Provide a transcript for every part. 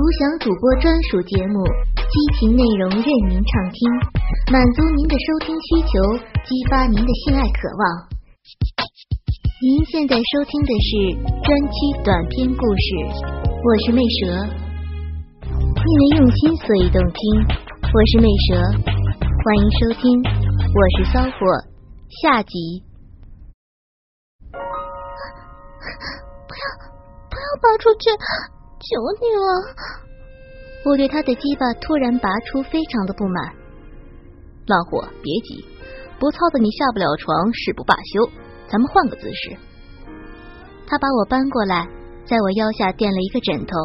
独享主播专属节目，激情内容任您畅听，满足您的收听需求，激发您的性爱渴望。您现在收听的是专区短篇故事，我是魅蛇，因为用心所以动听，我是魅蛇，欢迎收听，我是骚货，下集。不要，不要跑出去！求你了！我对他的鸡巴突然拔出非常的不满。浪火，别急，不操的你下不了床，誓不罢休。咱们换个姿势。他把我搬过来，在我腰下垫了一个枕头，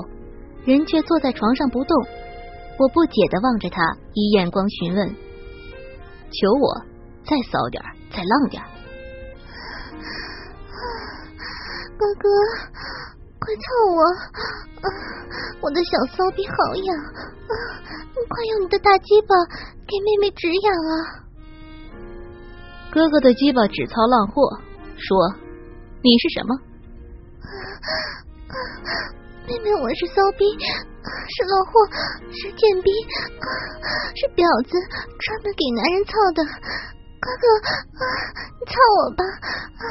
人却坐在床上不动。我不解的望着他，以眼光询问：“求我再骚点，再浪点。”哥哥。快操我！啊，我的小骚逼好痒！啊，快用你的大鸡巴给妹妹止痒啊！哥哥的鸡巴只操烂货，说你是什么？妹妹，我是骚逼，是浪货，是贱逼，是婊子，专门给男人操的。哥哥，啊你操我吧！啊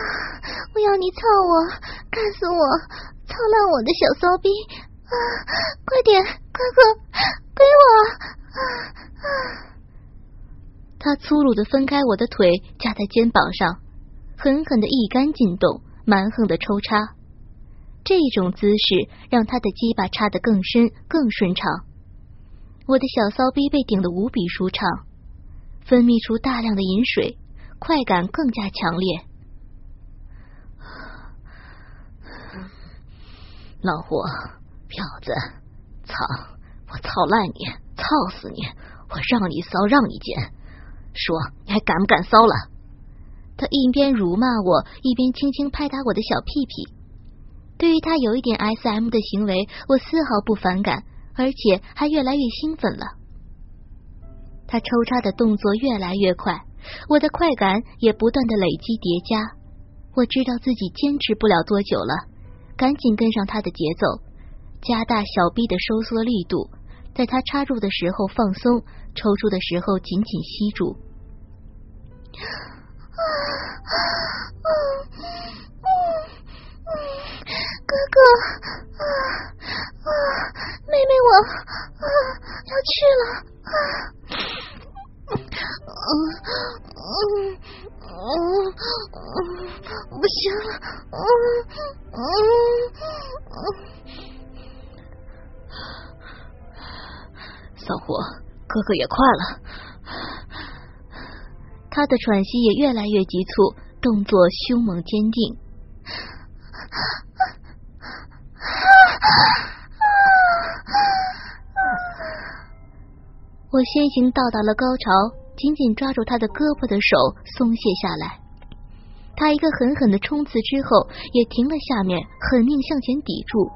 我要你操我，干死我！操烂我的小骚逼！啊，快点，哥哥，给我！啊啊他粗鲁的分开我的腿，架在肩膀上，狠狠的一杆进洞，蛮横的抽插。这种姿势让他的鸡巴插得更深、更顺畅。我的小骚逼被顶得无比舒畅，分泌出大量的饮水，快感更加强烈。老胡，婊子，操！我操烂你，操死你！我让你骚，让你贱，说你还敢不敢骚了？他一边辱骂我，一边轻轻拍打我的小屁屁。对于他有一点 S M 的行为，我丝毫不反感，而且还越来越兴奋了。他抽插的动作越来越快，我的快感也不断的累积叠加。我知道自己坚持不了多久了。赶紧跟上他的节奏，加大小臂的收缩力度，在他插入的时候放松，抽出的时候紧紧吸住。哥哥，啊啊妹妹，我啊要去了。啊，嗯不行了，嗯嗯骚货，哥哥也快了。他的喘息也越来越急促，动作凶猛坚定。我先行到达了高潮，紧紧抓住他的胳膊的手松懈下来。他一个狠狠的冲刺之后，也停了下面，狠命向前抵住，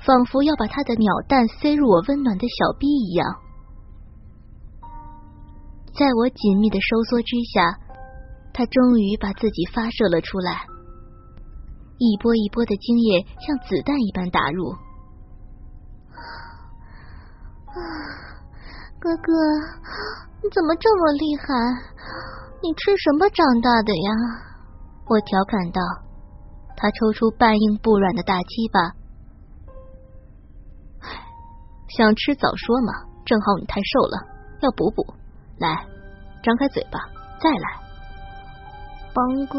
仿佛要把他的鸟蛋塞入我温暖的小臂一样。在我紧密的收缩之下，他终于把自己发射了出来，一波一波的精液像子弹一般打入。啊哥哥，你怎么这么厉害？你吃什么长大的呀？我调侃道。他抽出半硬不软的大鸡巴，想吃早说嘛，正好你太瘦了，要补补。来，张开嘴巴，再来。邦哥，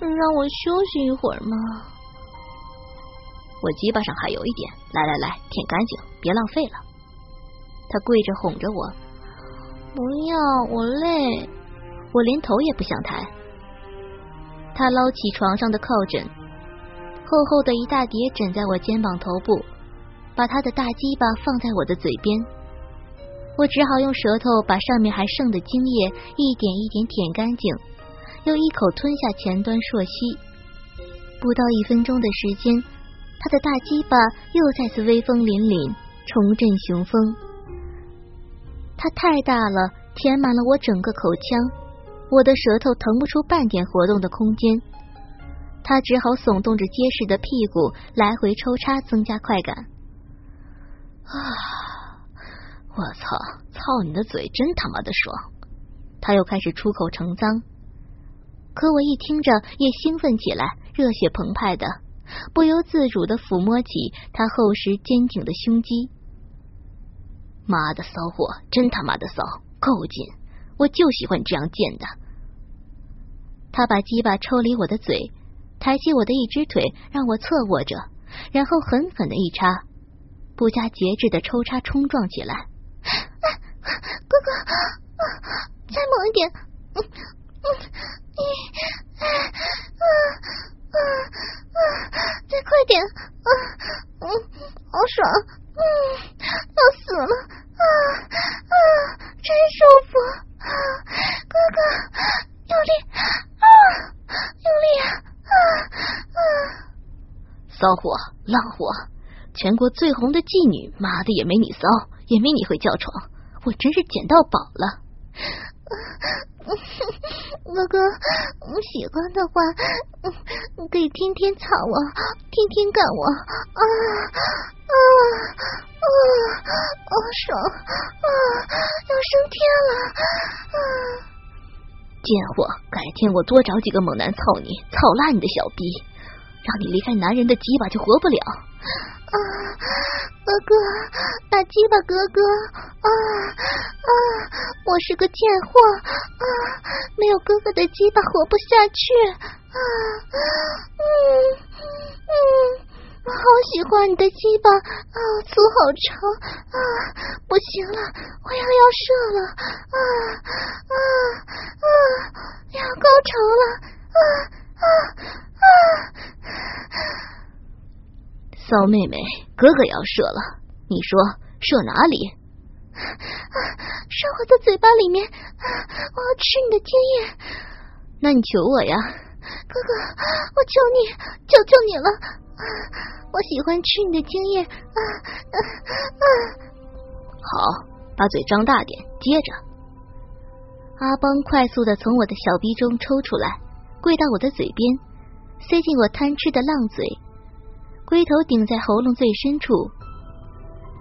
让我休息一会儿嘛。我鸡巴上还有一点，来来来，舔干净，别浪费了。他跪着哄着我，不要，我累，我连头也不想抬。他捞起床上的靠枕，厚厚的一大叠枕在我肩膀头部，把他的大鸡巴放在我的嘴边，我只好用舌头把上面还剩的精液一点一点舔干净，又一口吞下前端啜吸。不到一分钟的时间，他的大鸡巴又再次威风凛凛，重振雄风。它太大了，填满了我整个口腔，我的舌头腾不出半点活动的空间。他只好耸动着结实的屁股来回抽插，增加快感。啊！我操！操你的嘴，真他妈的爽！他又开始出口成脏，可我一听着也兴奋起来，热血澎湃的，不由自主的抚摸起他厚实坚挺的胸肌。妈的骚货，真他妈的骚，够劲！我就喜欢这样贱的。他把鸡巴抽离我的嘴，抬起我的一只腿，让我侧卧着，然后狠狠的一插，不加节制的抽插冲撞起来。哥哥，再猛一点！嗯嗯，一，嗯嗯嗯，再快点！嗯嗯，好爽！嗯，要死了！啊啊，真舒服！啊，哥哥，用力！啊，用力啊！啊啊！骚货，浪货，全国最红的妓女，妈的也没你骚，也没你会叫床。我真是捡到宝了，哥哥，喜欢的话，可以天天操我，天天干我，啊啊啊啊！爽啊！要升天了！啊！贱货，改天我多找几个猛男操你，操烂你的小逼，让你离开男人的鸡巴就活不了。啊，哥哥，打鸡巴，哥哥！啊啊，我是个贱货啊，没有哥哥的鸡巴活不下去啊！嗯嗯，好喜欢你的鸡巴啊，粗好长啊！不行了，我要要射了啊啊啊！要高潮了啊啊啊！骚妹妹，哥哥要射了，你说射哪里？射我的嘴巴里面啊，我要吃你的精液。那你求我呀，哥哥，我求你，求求你了，我喜欢吃你的精液。啊啊啊！好，把嘴张大点，接着。阿邦快速的从我的小逼中抽出来，跪到我的嘴边，塞进我贪吃的浪嘴。龟头顶在喉咙最深处，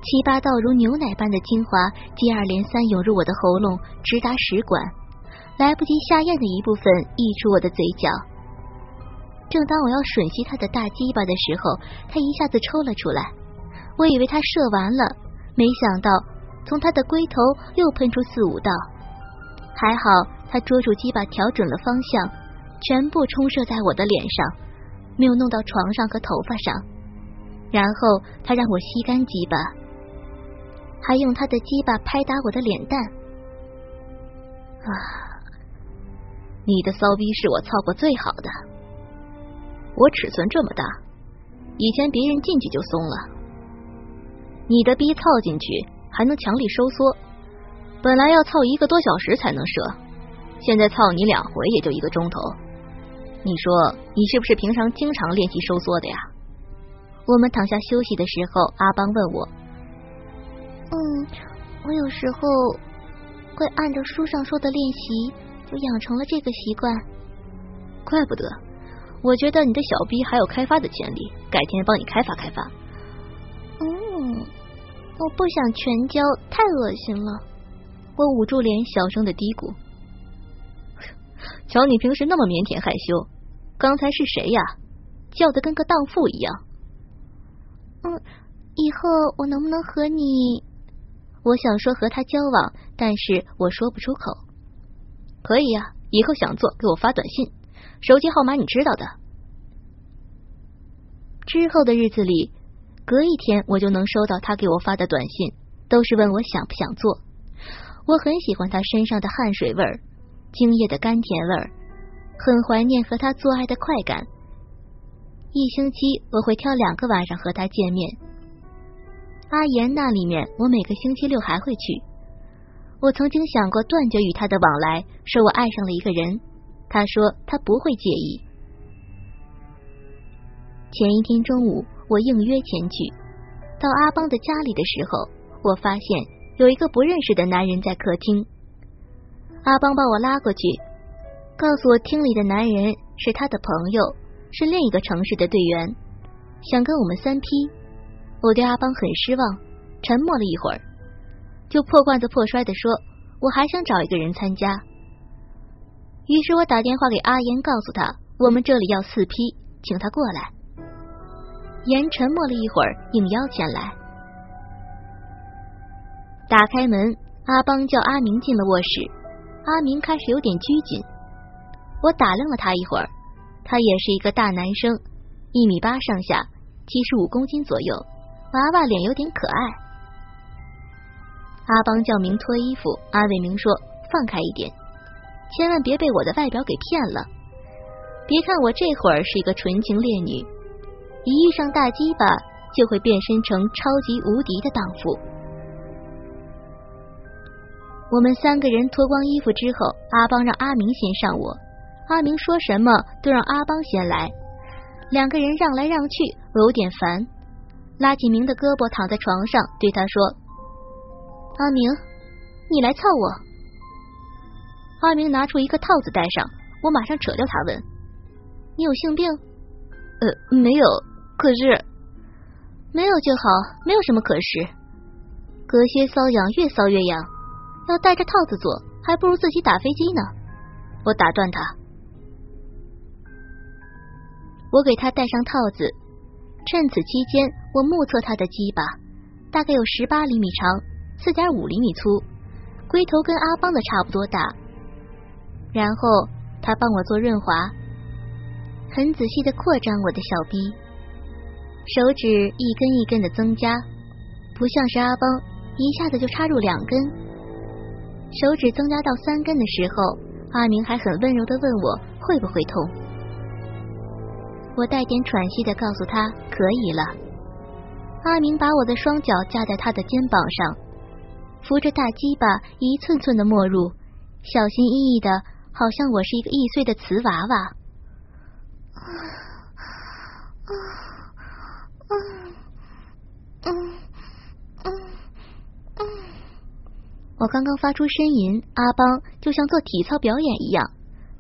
七八道如牛奶般的精华接二连三涌入我的喉咙，直达食管，来不及下咽的一部分溢出我的嘴角。正当我要吮吸他的大鸡巴的时候，他一下子抽了出来。我以为他射完了，没想到从他的龟头又喷出四五道。还好他捉住鸡巴，调准了方向，全部冲射在我的脸上，没有弄到床上和头发上。然后他让我吸干鸡巴，还用他的鸡巴拍打我的脸蛋。啊，你的骚逼是我操过最好的。我尺寸这么大，以前别人进去就松了。你的逼操进去还能强力收缩，本来要操一个多小时才能射，现在操你两回也就一个钟头。你说你是不是平常经常练习收缩的呀？我们躺下休息的时候，阿邦问我：“嗯，我有时候会按照书上说的练习，就养成了这个习惯。怪不得，我觉得你的小逼还有开发的潜力，改天帮你开发开发。”嗯，我不想全交，太恶心了。我捂住脸，小声的嘀咕：“ 瞧你平时那么腼腆害羞，刚才是谁呀？叫的跟个荡妇一样。”嗯，以后我能不能和你？我想说和他交往，但是我说不出口。可以呀，以后想做给我发短信，手机号码你知道的。之后的日子里，隔一天我就能收到他给我发的短信，都是问我想不想做。我很喜欢他身上的汗水味儿，精液的甘甜味儿，很怀念和他做爱的快感。一星期我会挑两个晚上和他见面。阿岩那里面，我每个星期六还会去。我曾经想过断绝与他的往来，说我爱上了一个人。他说他不会介意。前一天中午，我应约前去，到阿邦的家里的时候，我发现有一个不认识的男人在客厅。阿邦把我拉过去，告诉我厅里的男人是他的朋友。是另一个城市的队员，想跟我们三 P。我对阿邦很失望，沉默了一会儿，就破罐子破摔的说：“我还想找一个人参加。”于是我打电话给阿言，告诉他我们这里要四批，请他过来。言沉默了一会儿，应邀前来。打开门，阿邦叫阿明进了卧室。阿明开始有点拘谨，我打量了他一会儿，他也是一个大男生，一米八上下，七十五公斤左右，娃娃脸有点可爱。阿邦叫明脱衣服，安慰明说：“放开一点，千万别被我的外表给骗了。别看我这会儿是一个纯情烈女，一遇上大鸡巴就会变身成超级无敌的荡妇。”我们三个人脱光衣服之后，阿邦让阿明先上我。阿明说什么都让阿邦先来，两个人让来让去，我有点烦。拉起明的胳膊，躺在床上，对他说：“阿明，你来操我。”阿明拿出一个套子戴上，我马上扯掉他，问：“你有性病？”“呃，没有，可是没有就好，没有什么可是。隔靴搔痒，越搔越痒。”要带着套子做，还不如自己打飞机呢。我打断他，我给他戴上套子。趁此期间，我目测他的鸡巴大概有十八厘米长，四点五厘米粗，龟头跟阿邦的差不多大。然后他帮我做润滑，很仔细的扩张我的小臂，手指一根一根的增加，不像是阿邦一下子就插入两根。手指增加到三根的时候，阿明还很温柔的问我会不会痛。我带点喘息的告诉他可以了。阿明把我的双脚架在他的肩膀上，扶着大鸡巴一寸寸的没入，小心翼翼的，好像我是一个易碎的瓷娃娃。我刚刚发出呻吟，阿邦就像做体操表演一样，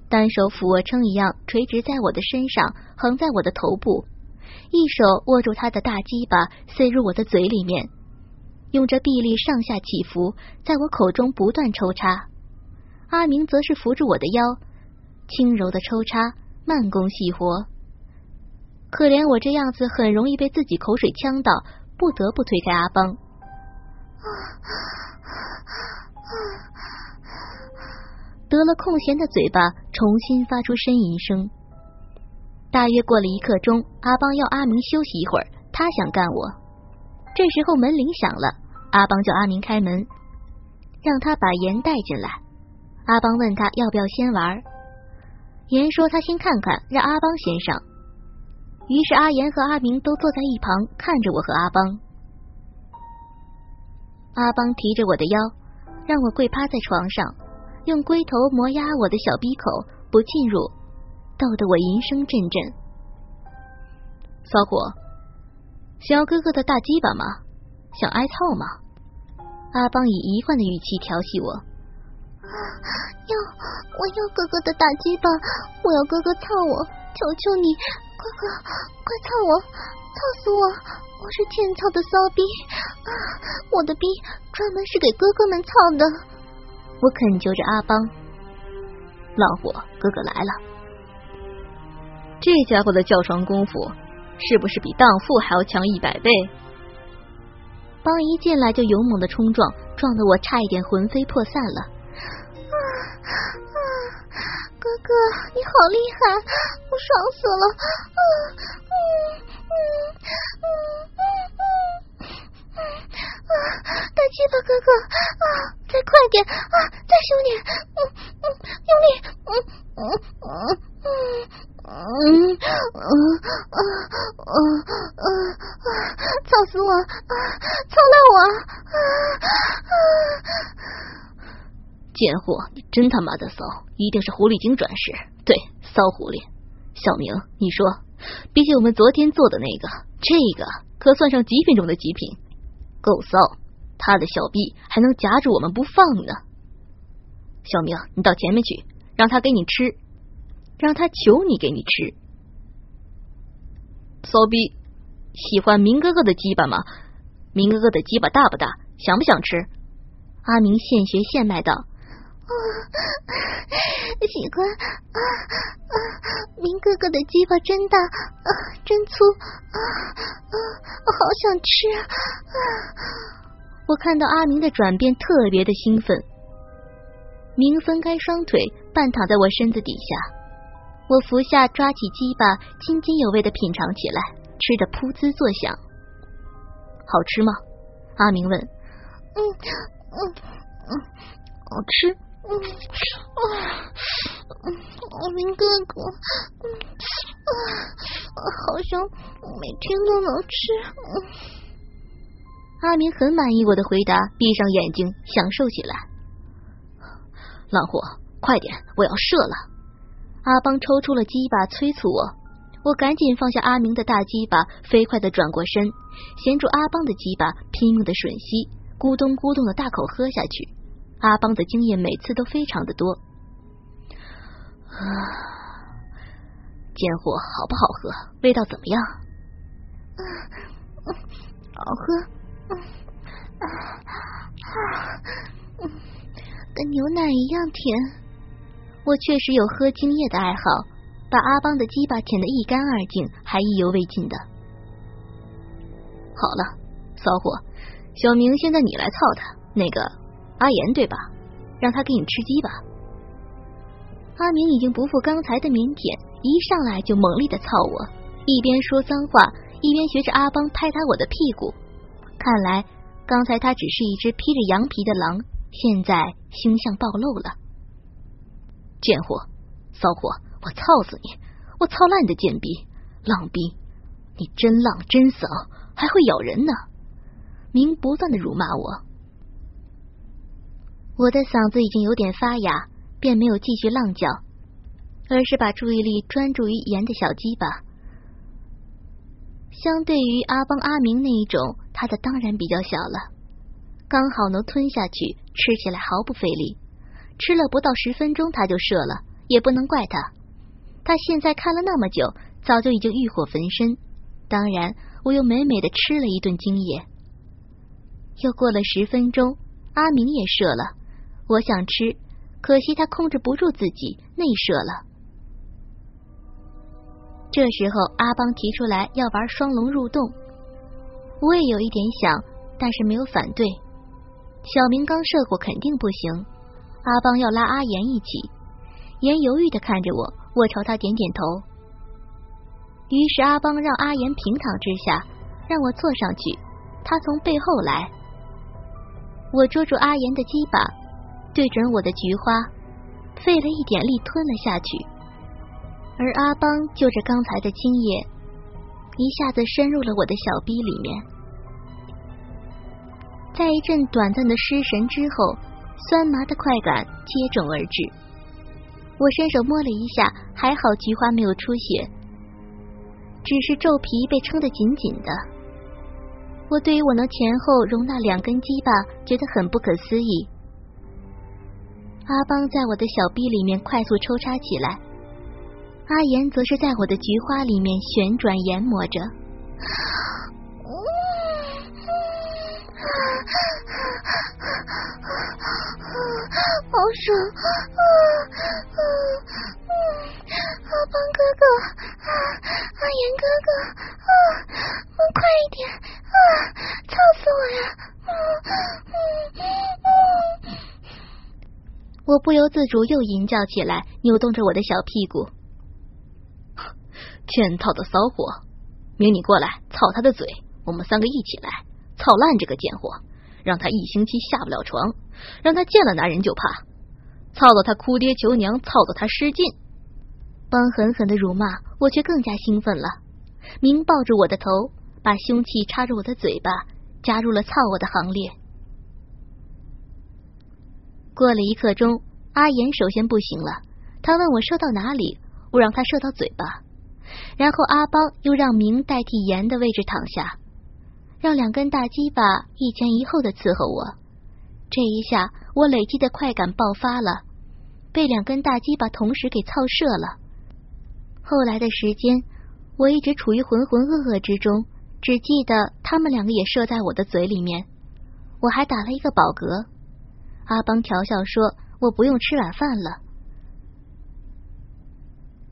单手俯卧撑一样垂直在我的身上，横在我的头部，一手握住他的大鸡巴塞入我的嘴里面，用着臂力上下起伏，在我口中不断抽插。阿明则是扶住我的腰，轻柔的抽插，慢工细活。可怜我这样子很容易被自己口水呛到，不得不推开阿邦。得了空闲的嘴巴重新发出呻吟声。大约过了一刻钟，阿邦要阿明休息一会儿，他想干我。这时候门铃响了，阿邦叫阿明开门，让他把盐带进来。阿邦问他要不要先玩，言说他先看看，让阿邦先上。于是阿言和阿明都坐在一旁看着我和阿邦。阿邦提着我的腰，让我跪趴在床上。用龟头磨压我的小鼻口，不进入，逗得我吟声阵阵。骚货，想要哥哥的大鸡巴吗？想挨操吗？阿邦以一贯的语气调戏我。要，我要哥哥的大鸡巴，我要哥哥操我，求求你，哥哥，快操我，操死我！我是欠操的骚逼啊，我的逼专门是给哥哥们操的。我恳求着阿邦，老虎哥哥来了。这家伙的叫床功夫是不是比荡妇还要强一百倍？邦一进来就勇猛的冲撞，撞得我差一点魂飞魄散了。哥哥，你好厉害，我爽死了！啊嗯嗯嗯嗯嗯啊！大鸡巴哥哥啊！再快点啊！再凶点，真他妈的骚！一定是狐狸精转世，对，骚狐狸。小明，你说，比起我们昨天做的那个，这个可算上极品中的极品，够骚。他的小臂还能夹住我们不放呢，小明，你到前面去，让他给你吃，让他求你给你吃。骚逼，喜欢明哥哥的鸡巴吗？明哥哥的鸡巴大不大？想不想吃？阿明现学现卖道：“，喜欢啊啊！明哥哥的鸡巴真大啊，真粗啊啊！我好想吃啊！”我看到阿明的转变，特别的兴奋。明分开双腿，半躺在我身子底下。我服下，抓起鸡巴，津津有味的品尝起来，吃的噗滋作响。好吃吗？阿明问。嗯嗯嗯，好吃。嗯啊嗯，阿明哥哥，嗯啊，好像每天都能吃。阿明很满意我的回答，闭上眼睛享受起来。浪货，快点，我要射了。阿邦抽出了鸡巴，催促我。我赶紧放下阿明的大鸡巴，飞快的转过身，衔住阿邦的鸡巴，拼命的吮吸，咕咚咕咚的大口喝下去。阿邦的精液每次都非常的多。啊，贱货好不好喝？味道怎么样？好喝，啊啊，跟牛奶一样甜。我确实有喝精液的爱好，把阿邦的鸡巴舔得一干二净，还意犹未尽的。好了，骚货，小明现在你来操他，那个阿言对吧？让他给你吃鸡吧。阿明已经不复刚才的腼腆，一上来就猛力的操我，一边说脏话，一边学着阿邦拍打我的屁股。看来刚才他只是一只披着羊皮的狼，现在凶相暴露了。贱货，骚货，我操死你！我操烂你的贱逼，浪逼！你真浪真骚，还会咬人呢！明不断的辱骂我，我的嗓子已经有点发哑，便没有继续浪叫，而是把注意力专注于盐的小鸡吧。相对于阿邦阿明那一种，他的当然比较小了，刚好能吞下去，吃起来毫不费力。吃了不到十分钟，他就射了，也不能怪他。他现在看了那么久，早就已经欲火焚身。当然，我又美美的吃了一顿精液。又过了十分钟，阿明也射了。我想吃，可惜他控制不住自己，内射了。这时候，阿邦提出来要玩双龙入洞，我也有一点想，但是没有反对。小明刚射过，肯定不行。阿邦要拉阿言一起，言犹豫的看着我，我朝他点点头。于是阿邦让阿言平躺之下，让我坐上去，他从背后来，我捉住阿言的鸡巴，对准我的菊花，费了一点力吞了下去，而阿邦就着刚才的精液，一下子深入了我的小逼里面，在一阵短暂的失神之后。酸麻的快感接踵而至，我伸手摸了一下，还好菊花没有出血，只是皱皮被撑得紧紧的。我对于我能前后容纳两根鸡巴觉得很不可思议。阿邦在我的小臂里面快速抽插起来，阿言则是在我的菊花里面旋转研磨着。好爽！阿邦哥哥，阿言哥哥，快一点！啊，操死我呀！嗯嗯嗯，我不由自主又淫叫起来，扭动着我的小屁股。欠操的骚货，明你过来，操他的嘴，我们三个一起来，操烂这个贱货。让他一星期下不了床，让他见了男人就怕，操到他哭爹求娘，操到他失禁。帮狠狠的辱骂，我却更加兴奋了。明抱住我的头，把凶器插入我的嘴巴，加入了操我的行列。过了一刻钟，阿言首先不行了，他问我射到哪里，我让他射到嘴巴，然后阿邦又让明代替言的位置躺下。让两根大鸡巴一前一后的伺候我，这一下我累积的快感爆发了，被两根大鸡巴同时给操射了。后来的时间，我一直处于浑浑噩噩之中，只记得他们两个也射在我的嘴里面，我还打了一个饱嗝。阿邦调笑说：“我不用吃晚饭了。”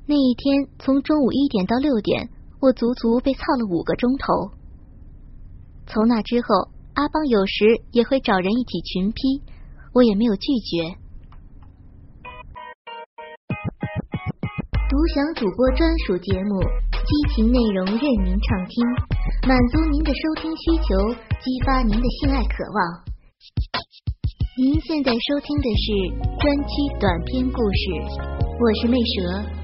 那一天从中午一点到六点，我足足被操了五个钟头。从那之后，阿邦有时也会找人一起群批，我也没有拒绝。独享主播专属节目，激情内容任您畅听，满足您的收听需求，激发您的性爱渴望。您现在收听的是专区短篇故事，我是魅蛇。